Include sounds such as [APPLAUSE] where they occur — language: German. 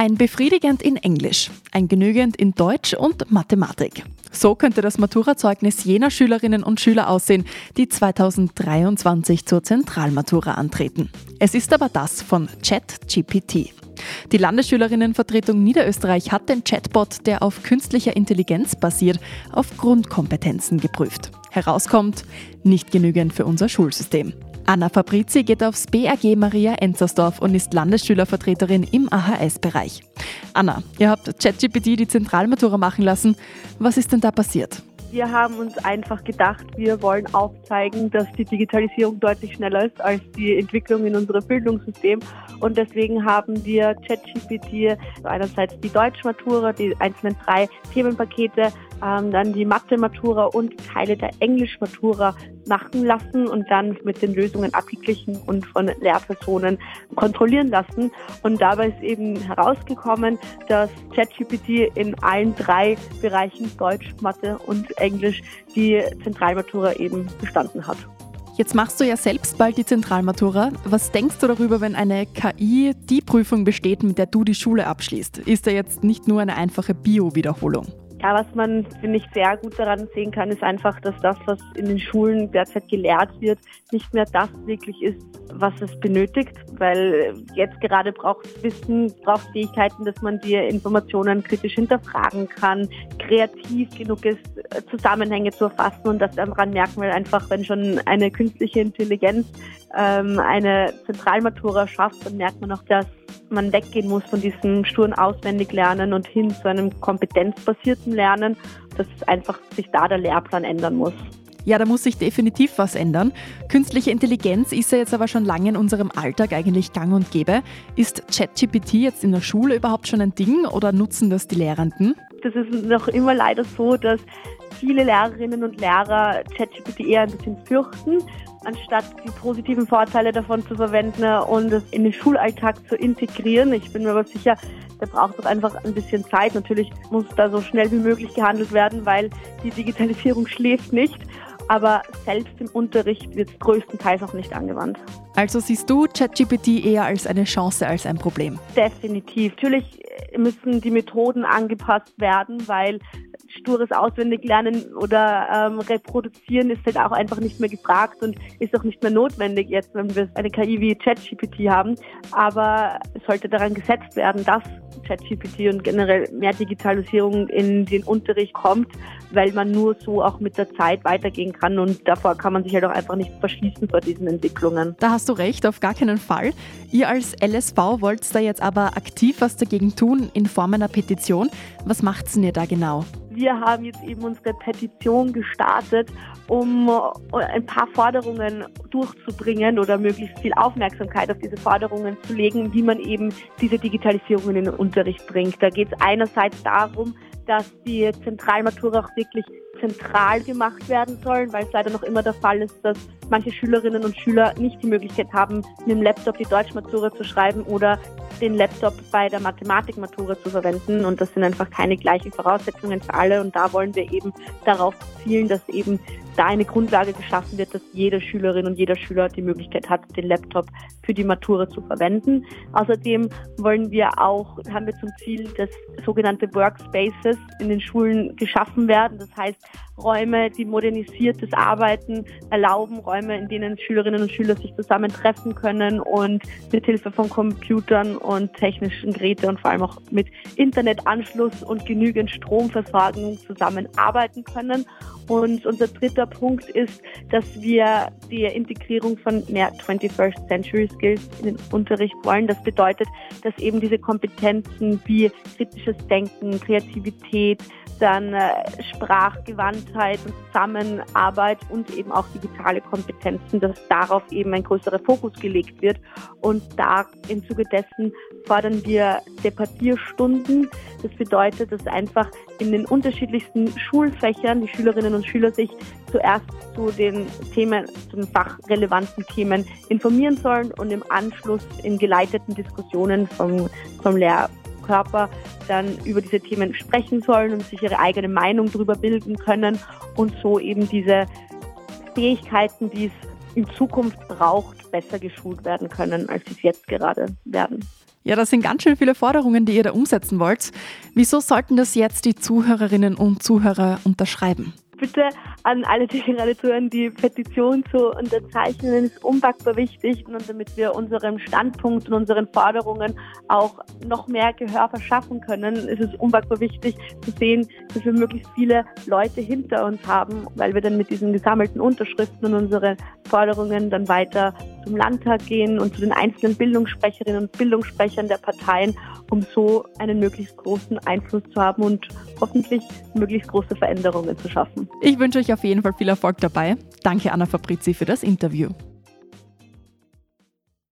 Ein befriedigend in Englisch, ein genügend in Deutsch und Mathematik. So könnte das Maturazeugnis jener Schülerinnen und Schüler aussehen, die 2023 zur Zentralmatura antreten. Es ist aber das von ChatGPT. Die Landesschülerinnenvertretung Niederösterreich hat den Chatbot, der auf künstlicher Intelligenz basiert, auf Grundkompetenzen geprüft. Herauskommt, nicht genügend für unser Schulsystem. Anna Fabrizi geht aufs BRG Maria Enzersdorf und ist Landesschülervertreterin im AHS-Bereich. Anna, ihr habt ChatGPT die Zentralmatura machen lassen. Was ist denn da passiert? Wir haben uns einfach gedacht, wir wollen aufzeigen, dass die Digitalisierung deutlich schneller ist als die Entwicklung in unserem Bildungssystem. Und deswegen haben wir ChatGPT einerseits die Deutschmatura, die einzelnen drei Themenpakete, ähm, dann die Mathe-Matura und Teile der Englisch-Matura machen lassen und dann mit den Lösungen abgeglichen und von Lehrpersonen kontrollieren lassen. Und dabei ist eben herausgekommen, dass ChatGPT in allen drei Bereichen Deutsch, Mathe und Englisch die Zentralmatura eben bestanden hat. Jetzt machst du ja selbst bald die Zentralmatura. Was denkst du darüber, wenn eine KI die Prüfung besteht, mit der du die Schule abschließt? Ist ja jetzt nicht nur eine einfache Bio-Wiederholung. Ja, was man, finde ich, sehr gut daran sehen kann, ist einfach, dass das, was in den Schulen derzeit gelehrt wird, nicht mehr das wirklich ist, was es benötigt, weil jetzt gerade braucht es Wissen, braucht Fähigkeiten, dass man die Informationen kritisch hinterfragen kann, kreativ genug ist, Zusammenhänge zu erfassen und das daran merken wir einfach, wenn schon eine künstliche Intelligenz ähm, eine Zentralmatura schafft, dann merkt man auch, dass man weggehen muss von diesem sturen Auswendiglernen und hin zu einem kompetenzbasierten Lernen, dass einfach sich da der Lehrplan ändern muss. Ja, da muss sich definitiv was ändern. Künstliche Intelligenz ist ja jetzt aber schon lange in unserem Alltag eigentlich gang und gäbe. Ist ChatGPT jetzt in der Schule überhaupt schon ein Ding oder nutzen das die Lehrenden? Das ist noch immer leider so, dass viele Lehrerinnen und Lehrer ChatGPT eher ein bisschen fürchten, anstatt die positiven Vorteile davon zu verwenden und es in den Schulalltag zu integrieren. Ich bin mir aber sicher, da braucht es einfach ein bisschen Zeit. Natürlich muss da so schnell wie möglich gehandelt werden, weil die Digitalisierung [LAUGHS] schläft nicht. Aber selbst im Unterricht wird es größtenteils auch nicht angewandt. Also siehst du ChatGPT eher als eine Chance als ein Problem? Definitiv. Natürlich müssen die Methoden angepasst werden, weil stures Auswendiglernen oder ähm, Reproduzieren ist halt auch einfach nicht mehr gefragt und ist auch nicht mehr notwendig jetzt, wenn wir eine KI wie ChatGPT haben. Aber es sollte daran gesetzt werden, dass ChatGPT und generell mehr Digitalisierung in den Unterricht kommt, weil man nur so auch mit der Zeit weitergehen kann und davor kann man sich halt auch einfach nicht verschließen vor diesen Entwicklungen. Da hast du recht, auf gar keinen Fall. Ihr als LSV wollt da jetzt aber aktiv was dagegen tun in Form einer Petition. Was macht's denn ihr da genau? Wir haben jetzt eben unsere Petition gestartet, um ein paar Forderungen durchzubringen oder möglichst viel Aufmerksamkeit auf diese Forderungen zu legen, wie man eben diese Digitalisierung in den Unterricht bringt. Da geht es einerseits darum, dass die Zentralmatura auch wirklich zentral gemacht werden sollen, weil es leider noch immer der Fall ist, dass manche Schülerinnen und Schüler nicht die Möglichkeit haben, mit dem Laptop die Deutschmatura zu schreiben oder den Laptop bei der Mathematikmatura zu verwenden. Und das sind einfach keine gleichen Voraussetzungen für alle. Und da wollen wir eben darauf zielen, dass eben da eine Grundlage geschaffen wird, dass jede Schülerin und jeder Schüler die Möglichkeit hat, den Laptop für die Matura zu verwenden. Außerdem wollen wir auch, haben wir zum Ziel, dass sogenannte Workspaces in den Schulen geschaffen werden. Das heißt, Räume, die modernisiertes Arbeiten erlauben, Räume, in denen Schülerinnen und Schüler sich zusammentreffen können und mit Hilfe von Computern und technischen Geräten und vor allem auch mit Internetanschluss und genügend Stromversorgung zusammenarbeiten können. Und unser dritter Punkt ist, dass wir die Integrierung von mehr 21st Century Skills in den Unterricht wollen. Das bedeutet, dass eben diese Kompetenzen wie kritisches Denken, Kreativität, dann äh, Sprachgewandtheit und Zusammenarbeit und eben auch digitale Kompetenzen, dass darauf eben ein größerer Fokus gelegt wird. Und da im Zuge dessen fordern wir Debattierstunden. Das bedeutet, dass einfach in den unterschiedlichsten Schulfächern die Schülerinnen und Schüler sich zuerst zu den Themen, zu den fachrelevanten Themen informieren sollen und im Anschluss in geleiteten Diskussionen vom, vom Lehrkörper dann über diese Themen sprechen sollen und sich ihre eigene Meinung darüber bilden können und so eben diese Fähigkeiten, die es in Zukunft braucht, besser geschult werden können, als sie es jetzt gerade werden. Ja, das sind ganz schön viele Forderungen, die ihr da umsetzen wollt. Wieso sollten das jetzt die Zuhörerinnen und Zuhörer unterschreiben? Bitte an alle, die gerade zuhören, die Petition zu unterzeichnen, ist unpackbar wichtig. Und damit wir unserem Standpunkt und unseren Forderungen auch noch mehr Gehör verschaffen können, ist es unpackbar wichtig zu sehen, dass wir möglichst viele Leute hinter uns haben, weil wir dann mit diesen gesammelten Unterschriften und unseren Forderungen dann weiter zum Landtag gehen und zu den einzelnen Bildungssprecherinnen und Bildungssprechern der Parteien, um so einen möglichst großen Einfluss zu haben und hoffentlich möglichst große Veränderungen zu schaffen. Ich wünsche euch auf jeden Fall viel Erfolg dabei. Danke Anna Fabrizi für das Interview.